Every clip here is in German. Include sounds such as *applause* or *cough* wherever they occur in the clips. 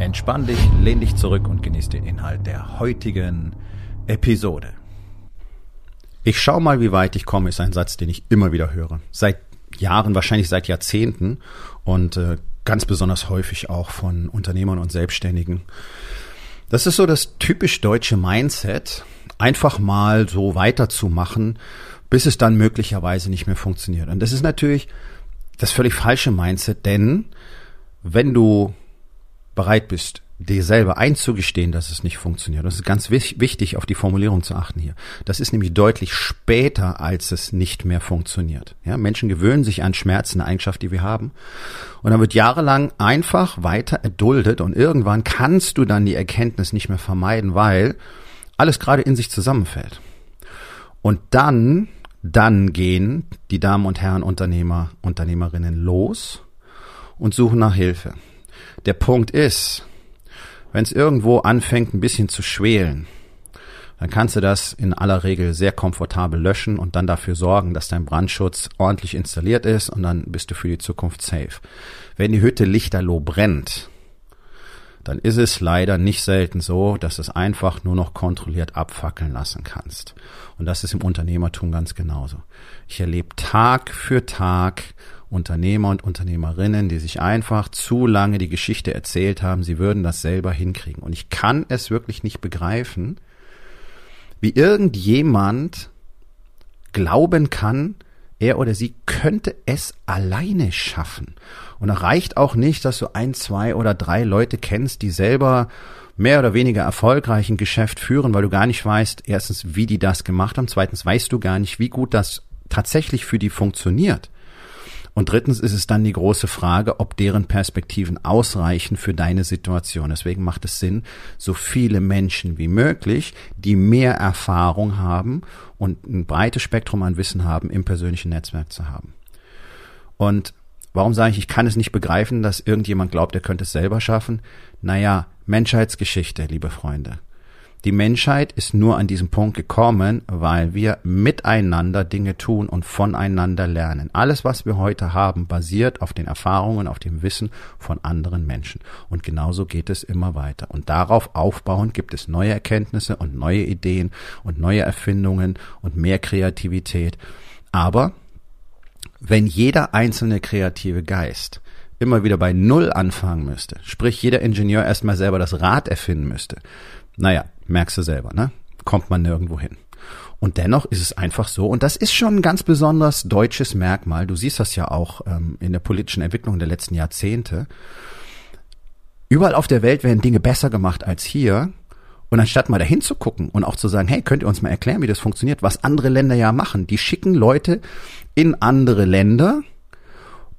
Entspann dich, lehn dich zurück und genieß den Inhalt der heutigen Episode. Ich schau mal, wie weit ich komme, ist ein Satz, den ich immer wieder höre. Seit Jahren, wahrscheinlich seit Jahrzehnten und äh, ganz besonders häufig auch von Unternehmern und Selbstständigen. Das ist so das typisch deutsche Mindset, einfach mal so weiterzumachen, bis es dann möglicherweise nicht mehr funktioniert. Und das ist natürlich das völlig falsche Mindset, denn wenn du bereit bist, dir selber einzugestehen, dass es nicht funktioniert. Das ist ganz wichtig, auf die Formulierung zu achten hier. Das ist nämlich deutlich später, als es nicht mehr funktioniert. Ja, Menschen gewöhnen sich an Schmerzen, eine Eigenschaft, die wir haben. Und dann wird jahrelang einfach weiter erduldet und irgendwann kannst du dann die Erkenntnis nicht mehr vermeiden, weil alles gerade in sich zusammenfällt. Und dann, dann gehen die Damen und Herren Unternehmer, Unternehmerinnen los und suchen nach Hilfe. Der Punkt ist, wenn es irgendwo anfängt ein bisschen zu schwelen, dann kannst du das in aller Regel sehr komfortabel löschen und dann dafür sorgen, dass dein Brandschutz ordentlich installiert ist und dann bist du für die Zukunft safe. Wenn die Hütte lichterloh brennt, dann ist es leider nicht selten so, dass du es einfach nur noch kontrolliert abfackeln lassen kannst. Und das ist im Unternehmertum ganz genauso. Ich erlebe Tag für Tag Unternehmer und Unternehmerinnen, die sich einfach zu lange die Geschichte erzählt haben, sie würden das selber hinkriegen. Und ich kann es wirklich nicht begreifen, wie irgendjemand glauben kann, er oder sie könnte es alleine schaffen. Und reicht auch nicht, dass du ein, zwei oder drei Leute kennst, die selber mehr oder weniger erfolgreich ein Geschäft führen, weil du gar nicht weißt, erstens, wie die das gemacht haben, zweitens weißt du gar nicht, wie gut das tatsächlich für die funktioniert. Und drittens ist es dann die große Frage, ob deren Perspektiven ausreichen für deine Situation. Deswegen macht es Sinn, so viele Menschen wie möglich, die mehr Erfahrung haben und ein breites Spektrum an Wissen haben, im persönlichen Netzwerk zu haben. Und warum sage ich, ich kann es nicht begreifen, dass irgendjemand glaubt, er könnte es selber schaffen? Naja, Menschheitsgeschichte, liebe Freunde. Die Menschheit ist nur an diesem Punkt gekommen, weil wir miteinander Dinge tun und voneinander lernen. Alles, was wir heute haben, basiert auf den Erfahrungen, auf dem Wissen von anderen Menschen. Und genauso geht es immer weiter. Und darauf aufbauend gibt es neue Erkenntnisse und neue Ideen und neue Erfindungen und mehr Kreativität. Aber wenn jeder einzelne kreative Geist immer wieder bei Null anfangen müsste, sprich jeder Ingenieur erstmal selber das Rad erfinden müsste, naja, merkst du selber, ne? Kommt man nirgendwo hin. Und dennoch ist es einfach so, und das ist schon ein ganz besonders deutsches Merkmal, du siehst das ja auch ähm, in der politischen Entwicklung der letzten Jahrzehnte, überall auf der Welt werden Dinge besser gemacht als hier, und anstatt mal dahin zu gucken und auch zu sagen, hey, könnt ihr uns mal erklären, wie das funktioniert, was andere Länder ja machen, die schicken Leute in andere Länder,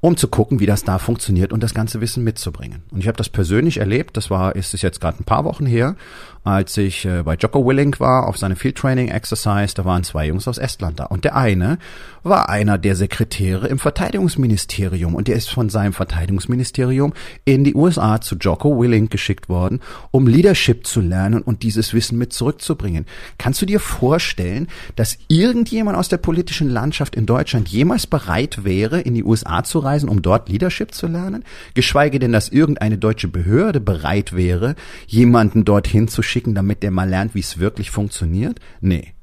um zu gucken, wie das da funktioniert und das ganze Wissen mitzubringen. Und ich habe das persönlich erlebt, das war, ist es jetzt gerade ein paar Wochen her, als ich äh, bei Jocko Willink war auf seine Field Training Exercise, da waren zwei Jungs aus Estland da. Und der eine war einer der Sekretäre im Verteidigungsministerium und der ist von seinem Verteidigungsministerium in die USA zu Jocko Willink geschickt worden, um Leadership zu lernen und dieses Wissen mit zurückzubringen. Kannst du dir vorstellen, dass irgendjemand aus der politischen Landschaft in Deutschland jemals bereit wäre, in die USA zu reisen, um dort Leadership zu lernen? Geschweige denn, dass irgendeine deutsche Behörde bereit wäre, jemanden dorthin zu schicken, damit der mal lernt, wie es wirklich funktioniert? Nee.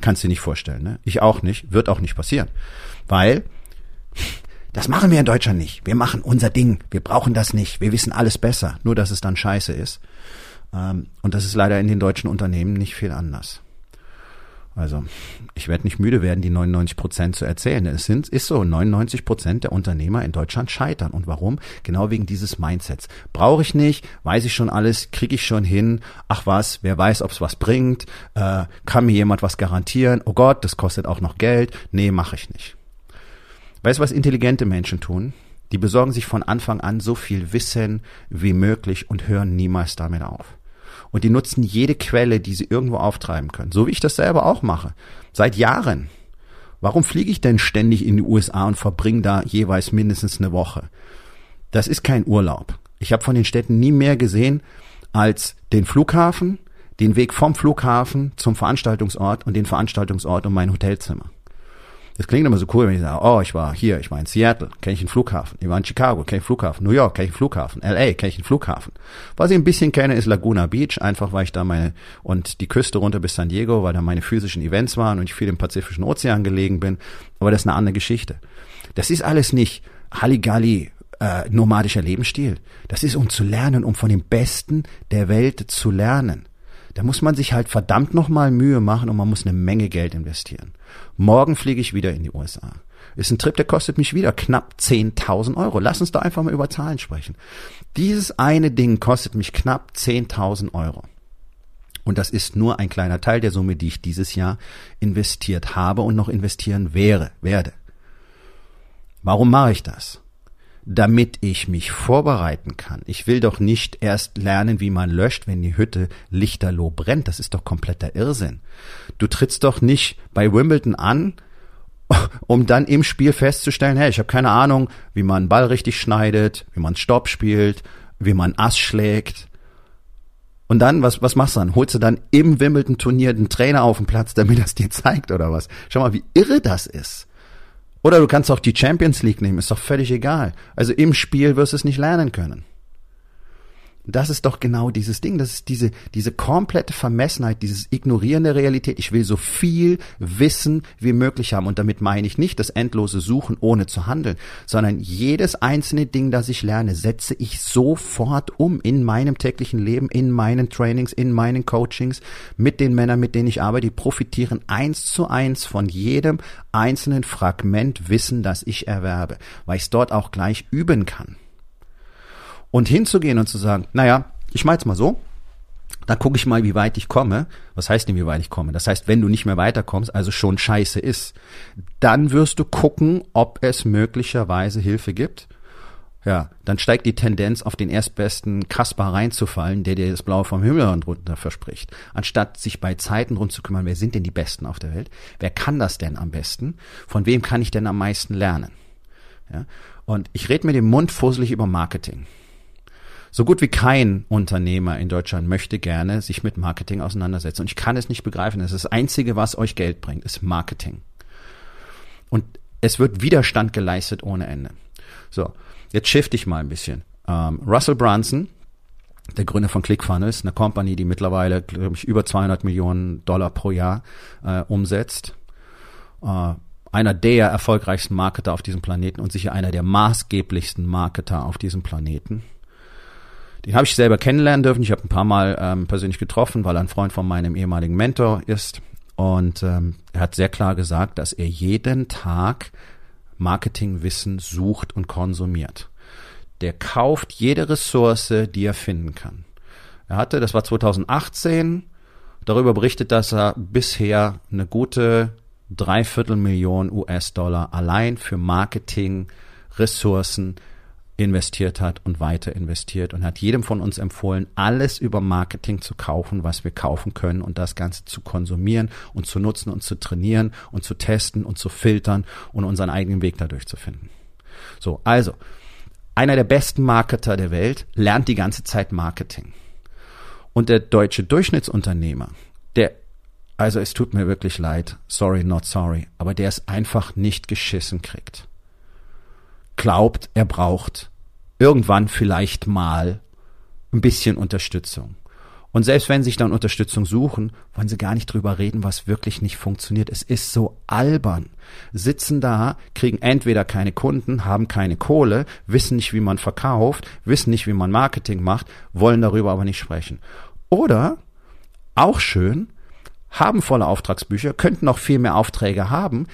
Kannst du dir nicht vorstellen, ne? Ich auch nicht, wird auch nicht passieren. Weil das machen wir in Deutschland nicht. Wir machen unser Ding. Wir brauchen das nicht. Wir wissen alles besser. Nur, dass es dann scheiße ist. Ähm, und das ist leider in den deutschen Unternehmen nicht viel anders. Also ich werde nicht müde werden, die 99 Prozent zu erzählen. Es sind, ist so, 99 Prozent der Unternehmer in Deutschland scheitern. Und warum? Genau wegen dieses Mindsets. Brauche ich nicht, weiß ich schon alles, kriege ich schon hin. Ach was, wer weiß, ob es was bringt. Äh, kann mir jemand was garantieren? Oh Gott, das kostet auch noch Geld. Nee, mache ich nicht. Weißt du, was intelligente Menschen tun? Die besorgen sich von Anfang an so viel Wissen wie möglich und hören niemals damit auf. Und die nutzen jede Quelle, die sie irgendwo auftreiben können. So wie ich das selber auch mache. Seit Jahren. Warum fliege ich denn ständig in die USA und verbringe da jeweils mindestens eine Woche? Das ist kein Urlaub. Ich habe von den Städten nie mehr gesehen als den Flughafen, den Weg vom Flughafen zum Veranstaltungsort und den Veranstaltungsort und mein Hotelzimmer. Das klingt immer so cool, wenn ich sage, oh, ich war hier, ich war in Seattle, kenne ich einen Flughafen. Ich war in Chicago, kenne ich einen Flughafen. New York, kenne ich einen Flughafen. LA, kenne ich einen Flughafen. Was ich ein bisschen kenne, ist Laguna Beach, einfach weil ich da meine, und die Küste runter bis San Diego, weil da meine physischen Events waren und ich viel im Pazifischen Ozean gelegen bin. Aber das ist eine andere Geschichte. Das ist alles nicht Halligalli, äh, nomadischer Lebensstil. Das ist, um zu lernen, um von dem Besten der Welt zu lernen. Da muss man sich halt verdammt nochmal Mühe machen und man muss eine Menge Geld investieren. Morgen fliege ich wieder in die USA. Ist ein Trip, der kostet mich wieder knapp 10.000 Euro. Lass uns da einfach mal über Zahlen sprechen. Dieses eine Ding kostet mich knapp 10.000 Euro. Und das ist nur ein kleiner Teil der Summe, die ich dieses Jahr investiert habe und noch investieren wäre, werde. Warum mache ich das? Damit ich mich vorbereiten kann. Ich will doch nicht erst lernen, wie man löscht, wenn die Hütte lichterloh brennt. Das ist doch kompletter Irrsinn. Du trittst doch nicht bei Wimbledon an, *laughs* um dann im Spiel festzustellen, hey, ich habe keine Ahnung, wie man einen Ball richtig schneidet, wie man Stopp spielt, wie man Ass schlägt. Und dann, was, was machst du dann? Holst du dann im Wimbledon-Turnier den Trainer auf den Platz, damit das dir zeigt oder was? Schau mal, wie irre das ist. Oder du kannst auch die Champions League nehmen, ist doch völlig egal. Also im Spiel wirst du es nicht lernen können. Das ist doch genau dieses Ding. Das ist diese, diese komplette Vermessenheit, dieses Ignorieren der Realität. Ich will so viel Wissen wie möglich haben. Und damit meine ich nicht das endlose Suchen ohne zu handeln, sondern jedes einzelne Ding, das ich lerne, setze ich sofort um in meinem täglichen Leben, in meinen Trainings, in meinen Coachings, mit den Männern, mit denen ich arbeite. Die profitieren eins zu eins von jedem einzelnen Fragment Wissen, das ich erwerbe, weil ich es dort auch gleich üben kann. Und hinzugehen und zu sagen, naja, ich mach jetzt mal so, dann gucke ich mal, wie weit ich komme. Was heißt denn, wie weit ich komme? Das heißt, wenn du nicht mehr weiterkommst, also schon scheiße ist, dann wirst du gucken, ob es möglicherweise Hilfe gibt. Ja, dann steigt die Tendenz, auf den erstbesten Kasper reinzufallen, der dir das Blaue vom Himmel runter verspricht. Anstatt sich bei Zeiten drum zu kümmern, wer sind denn die Besten auf der Welt? Wer kann das denn am besten? Von wem kann ich denn am meisten lernen? Ja, und ich rede mit dem Mund fusselig über Marketing. So gut wie kein Unternehmer in Deutschland möchte gerne sich mit Marketing auseinandersetzen. Und ich kann es nicht begreifen. Das ist das Einzige, was euch Geld bringt, ist Marketing. Und es wird Widerstand geleistet ohne Ende. So, jetzt shift ich mal ein bisschen. Ähm, Russell Brunson, der Gründer von ClickFunnels, eine Company, die mittlerweile, glaube ich, über 200 Millionen Dollar pro Jahr äh, umsetzt. Äh, einer der erfolgreichsten Marketer auf diesem Planeten und sicher einer der maßgeblichsten Marketer auf diesem Planeten. Den habe ich selber kennenlernen dürfen. Ich habe ein paar Mal ähm, persönlich getroffen, weil er ein Freund von meinem ehemaligen Mentor ist. Und ähm, er hat sehr klar gesagt, dass er jeden Tag Marketingwissen sucht und konsumiert. Der kauft jede Ressource, die er finden kann. Er hatte, das war 2018, darüber berichtet, dass er bisher eine gute Dreiviertel Million US-Dollar allein für Marketing Ressourcen investiert hat und weiter investiert und hat jedem von uns empfohlen, alles über Marketing zu kaufen, was wir kaufen können und das Ganze zu konsumieren und zu nutzen und zu trainieren und zu testen und zu filtern und unseren eigenen Weg dadurch zu finden. So, also, einer der besten Marketer der Welt lernt die ganze Zeit Marketing. Und der deutsche Durchschnittsunternehmer, der, also es tut mir wirklich leid, sorry, not sorry, aber der es einfach nicht geschissen kriegt glaubt, er braucht irgendwann vielleicht mal ein bisschen Unterstützung. Und selbst wenn sie sich dann Unterstützung suchen, wollen sie gar nicht drüber reden, was wirklich nicht funktioniert. Es ist so albern. Sitzen da, kriegen entweder keine Kunden, haben keine Kohle, wissen nicht, wie man verkauft, wissen nicht, wie man Marketing macht, wollen darüber aber nicht sprechen. Oder, auch schön, haben volle Auftragsbücher, könnten noch viel mehr Aufträge haben,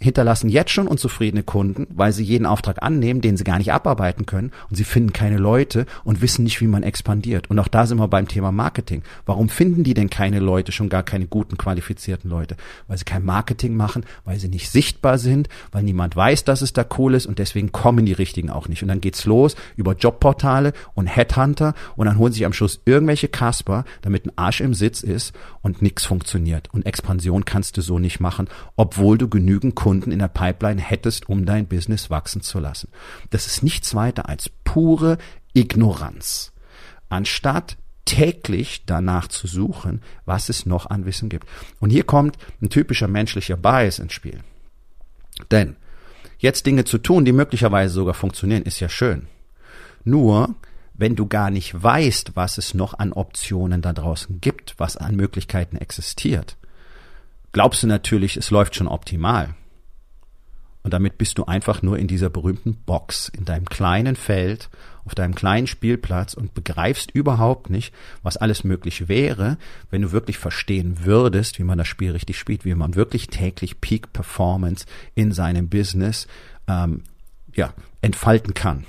hinterlassen jetzt schon unzufriedene Kunden, weil sie jeden Auftrag annehmen, den sie gar nicht abarbeiten können und sie finden keine Leute und wissen nicht, wie man expandiert. Und auch da sind wir beim Thema Marketing. Warum finden die denn keine Leute, schon gar keine guten, qualifizierten Leute? Weil sie kein Marketing machen, weil sie nicht sichtbar sind, weil niemand weiß, dass es da cool ist und deswegen kommen die Richtigen auch nicht. Und dann geht's los über Jobportale und Headhunter und dann holen sich am Schluss irgendwelche Kasper, damit ein Arsch im Sitz ist und nichts funktioniert. Und Expansion kannst du so nicht machen, obwohl du genügend Kunden Kunden in der Pipeline hättest, um dein Business wachsen zu lassen. Das ist nichts weiter als pure Ignoranz. Anstatt täglich danach zu suchen, was es noch an Wissen gibt. Und hier kommt ein typischer menschlicher Bias ins Spiel. Denn jetzt Dinge zu tun, die möglicherweise sogar funktionieren, ist ja schön. Nur, wenn du gar nicht weißt, was es noch an Optionen da draußen gibt, was an Möglichkeiten existiert, glaubst du natürlich, es läuft schon optimal. Und damit bist du einfach nur in dieser berühmten Box, in deinem kleinen Feld, auf deinem kleinen Spielplatz und begreifst überhaupt nicht, was alles möglich wäre, wenn du wirklich verstehen würdest, wie man das Spiel richtig spielt, wie man wirklich täglich Peak Performance in seinem Business ähm, ja, entfalten kann.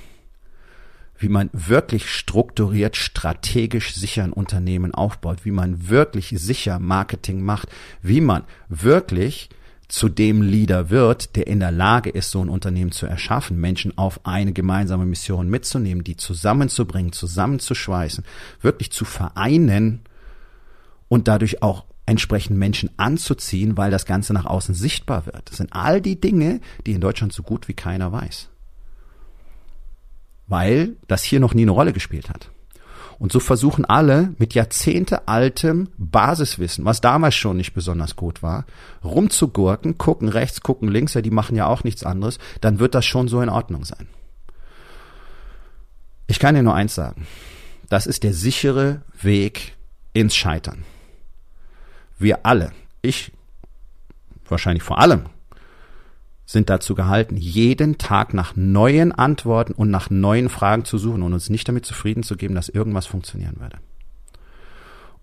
Wie man wirklich strukturiert, strategisch sicher ein Unternehmen aufbaut, wie man wirklich sicher Marketing macht, wie man wirklich zu dem Leader wird, der in der Lage ist, so ein Unternehmen zu erschaffen, Menschen auf eine gemeinsame Mission mitzunehmen, die zusammenzubringen, zusammenzuschweißen, wirklich zu vereinen und dadurch auch entsprechend Menschen anzuziehen, weil das Ganze nach außen sichtbar wird. Das sind all die Dinge, die in Deutschland so gut wie keiner weiß. Weil das hier noch nie eine Rolle gespielt hat. Und so versuchen alle mit jahrzehntealtem Basiswissen, was damals schon nicht besonders gut war, rumzugurken, gucken rechts, gucken links, ja, die machen ja auch nichts anderes, dann wird das schon so in Ordnung sein. Ich kann dir nur eins sagen. Das ist der sichere Weg ins Scheitern. Wir alle, ich wahrscheinlich vor allem, sind dazu gehalten, jeden Tag nach neuen Antworten und nach neuen Fragen zu suchen und uns nicht damit zufrieden zu geben, dass irgendwas funktionieren würde.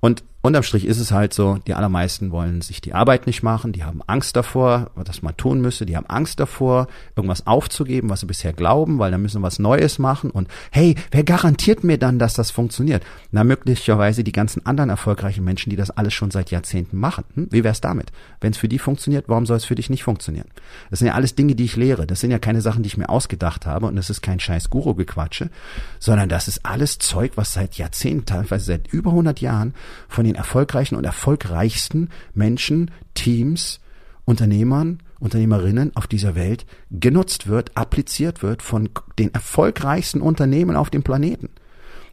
Und unterm Strich ist es halt so, die allermeisten wollen sich die Arbeit nicht machen, die haben Angst davor, was man tun müsse, die haben Angst davor, irgendwas aufzugeben, was sie bisher glauben, weil dann müssen sie was Neues machen und hey, wer garantiert mir dann, dass das funktioniert? Na, möglicherweise die ganzen anderen erfolgreichen Menschen, die das alles schon seit Jahrzehnten machen. Hm? Wie wär's damit? Wenn es für die funktioniert, warum soll es für dich nicht funktionieren? Das sind ja alles Dinge, die ich lehre. Das sind ja keine Sachen, die ich mir ausgedacht habe und das ist kein scheiß Guru-Gequatsche, sondern das ist alles Zeug, was seit Jahrzehnten, teilweise seit über 100 Jahren von den erfolgreichen und erfolgreichsten Menschen, Teams, Unternehmern, Unternehmerinnen auf dieser Welt genutzt wird, appliziert wird von den erfolgreichsten Unternehmen auf dem Planeten,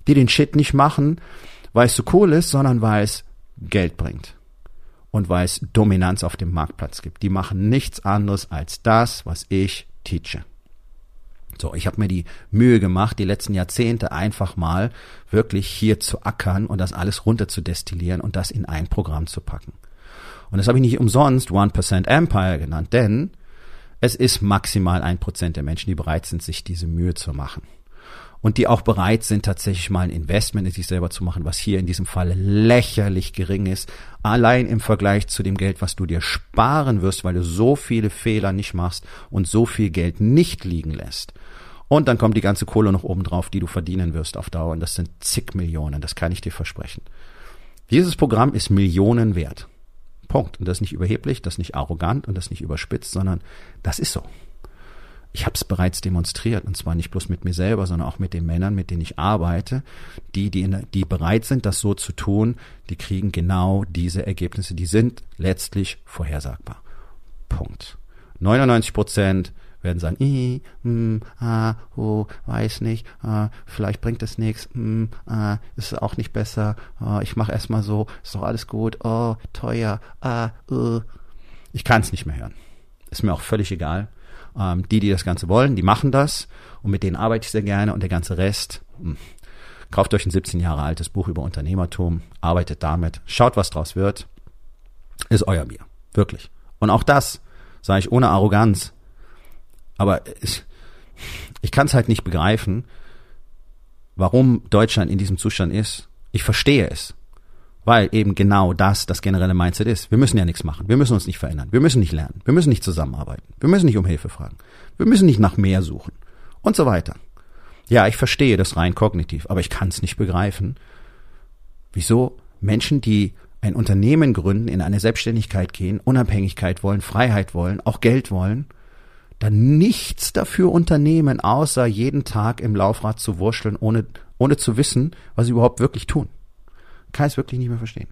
die den Shit nicht machen, weil es so cool ist, sondern weil es Geld bringt und weil es Dominanz auf dem Marktplatz gibt. Die machen nichts anderes als das, was ich teache. So, ich habe mir die Mühe gemacht, die letzten Jahrzehnte einfach mal wirklich hier zu ackern und das alles runter zu destillieren und das in ein Programm zu packen. Und das habe ich nicht umsonst 1% Empire genannt, denn es ist maximal ein Prozent der Menschen, die bereit sind, sich diese Mühe zu machen. Und die auch bereit sind, tatsächlich mal ein Investment in sich selber zu machen, was hier in diesem Fall lächerlich gering ist. Allein im Vergleich zu dem Geld, was du dir sparen wirst, weil du so viele Fehler nicht machst und so viel Geld nicht liegen lässt. Und dann kommt die ganze Kohle noch oben drauf, die du verdienen wirst auf Dauer. Und das sind zig Millionen, das kann ich dir versprechen. Dieses Programm ist Millionen wert. Punkt. Und das ist nicht überheblich, das ist nicht arrogant und das ist nicht überspitzt, sondern das ist so. Ich habe es bereits demonstriert und zwar nicht bloß mit mir selber, sondern auch mit den Männern, mit denen ich arbeite, die, die, in, die bereit sind, das so zu tun, die kriegen genau diese Ergebnisse. Die sind letztlich vorhersagbar. Punkt. 99 Prozent werden sagen, i, mm, ah, oh, weiß nicht, ah, vielleicht bringt es nichts, mm, ah, ist auch nicht besser, ah, ich mache erstmal so, ist doch alles gut, oh, teuer, ah, uh. Ich kann es nicht mehr hören. Ist mir auch völlig egal. Ähm, die, die das Ganze wollen, die machen das und mit denen arbeite ich sehr gerne und der ganze Rest, mh. Hm, kauft euch ein 17 Jahre altes Buch über Unternehmertum, arbeitet damit, schaut, was draus wird, ist euer Bier. Wirklich. Und auch das sage ich ohne Arroganz, aber ich, ich kann es halt nicht begreifen, warum Deutschland in diesem Zustand ist. Ich verstehe es. Weil eben genau das das generelle Mindset ist. Wir müssen ja nichts machen. Wir müssen uns nicht verändern. Wir müssen nicht lernen. Wir müssen nicht zusammenarbeiten. Wir müssen nicht um Hilfe fragen. Wir müssen nicht nach mehr suchen. Und so weiter. Ja, ich verstehe das rein kognitiv, aber ich kann es nicht begreifen, wieso Menschen, die ein Unternehmen gründen, in eine Selbstständigkeit gehen, Unabhängigkeit wollen, Freiheit wollen, auch Geld wollen, dann nichts dafür unternehmen, außer jeden Tag im Laufrad zu wurschteln, ohne, ohne zu wissen, was sie überhaupt wirklich tun. Kann ich es wirklich nicht mehr verstehen.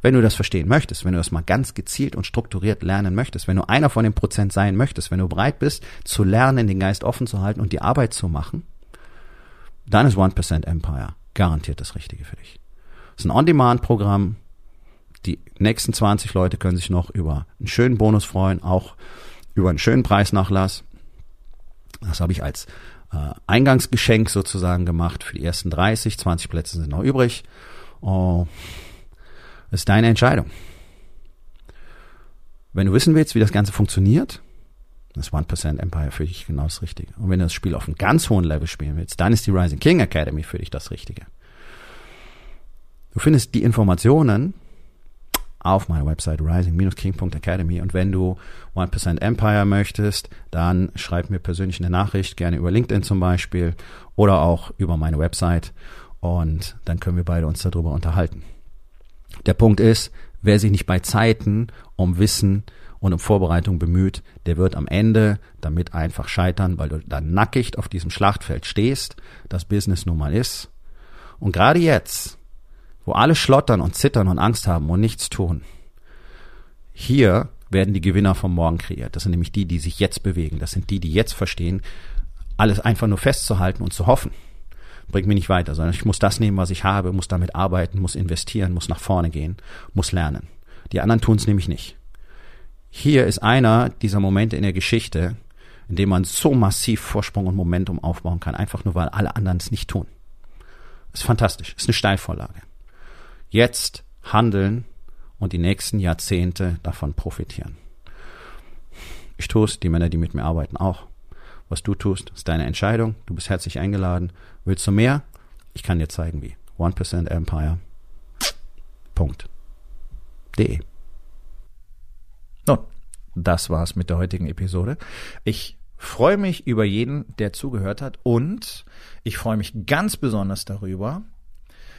Wenn du das verstehen möchtest, wenn du das mal ganz gezielt und strukturiert lernen möchtest, wenn du einer von den Prozent sein möchtest, wenn du bereit bist zu lernen, den Geist offen zu halten und die Arbeit zu machen, dann ist 1% Empire garantiert das Richtige für dich. Das ist ein On-Demand-Programm. Die nächsten 20 Leute können sich noch über einen schönen Bonus freuen, auch über einen schönen Preisnachlass. Das habe ich als äh, Eingangsgeschenk sozusagen gemacht für die ersten 30. 20 Plätze sind noch übrig. Oh, ist deine Entscheidung. Wenn du wissen willst, wie das Ganze funktioniert, das 1% Empire für dich genau das Richtige. Und wenn du das Spiel auf einem ganz hohen Level spielen willst, dann ist die Rising King Academy für dich das Richtige. Du findest die Informationen auf meiner Website rising-king.academy und wenn du 1% Empire möchtest, dann schreib mir persönlich eine Nachricht, gerne über LinkedIn zum Beispiel oder auch über meine Website und dann können wir beide uns darüber unterhalten. Der Punkt ist, wer sich nicht bei Zeiten um Wissen und um Vorbereitung bemüht, der wird am Ende damit einfach scheitern, weil du dann nackig auf diesem Schlachtfeld stehst, das Business nun mal ist. Und gerade jetzt, wo alle schlottern und zittern und Angst haben und nichts tun. Hier werden die Gewinner vom Morgen kreiert. Das sind nämlich die, die sich jetzt bewegen. Das sind die, die jetzt verstehen, alles einfach nur festzuhalten und zu hoffen. Bringt mich nicht weiter, sondern ich muss das nehmen, was ich habe, muss damit arbeiten, muss investieren, muss nach vorne gehen, muss lernen. Die anderen tun es nämlich nicht. Hier ist einer dieser Momente in der Geschichte, in dem man so massiv Vorsprung und Momentum aufbauen kann, einfach nur weil alle anderen es nicht tun. Ist fantastisch, ist eine Steilvorlage jetzt handeln und die nächsten Jahrzehnte davon profitieren. Ich tue es, die Männer, die mit mir arbeiten, auch. Was du tust, ist deine Entscheidung. Du bist herzlich eingeladen. Willst du mehr? Ich kann dir zeigen, wie. 1% Empire. Punkt. De. Nun, das war's mit der heutigen Episode. Ich freue mich über jeden, der zugehört hat und ich freue mich ganz besonders darüber,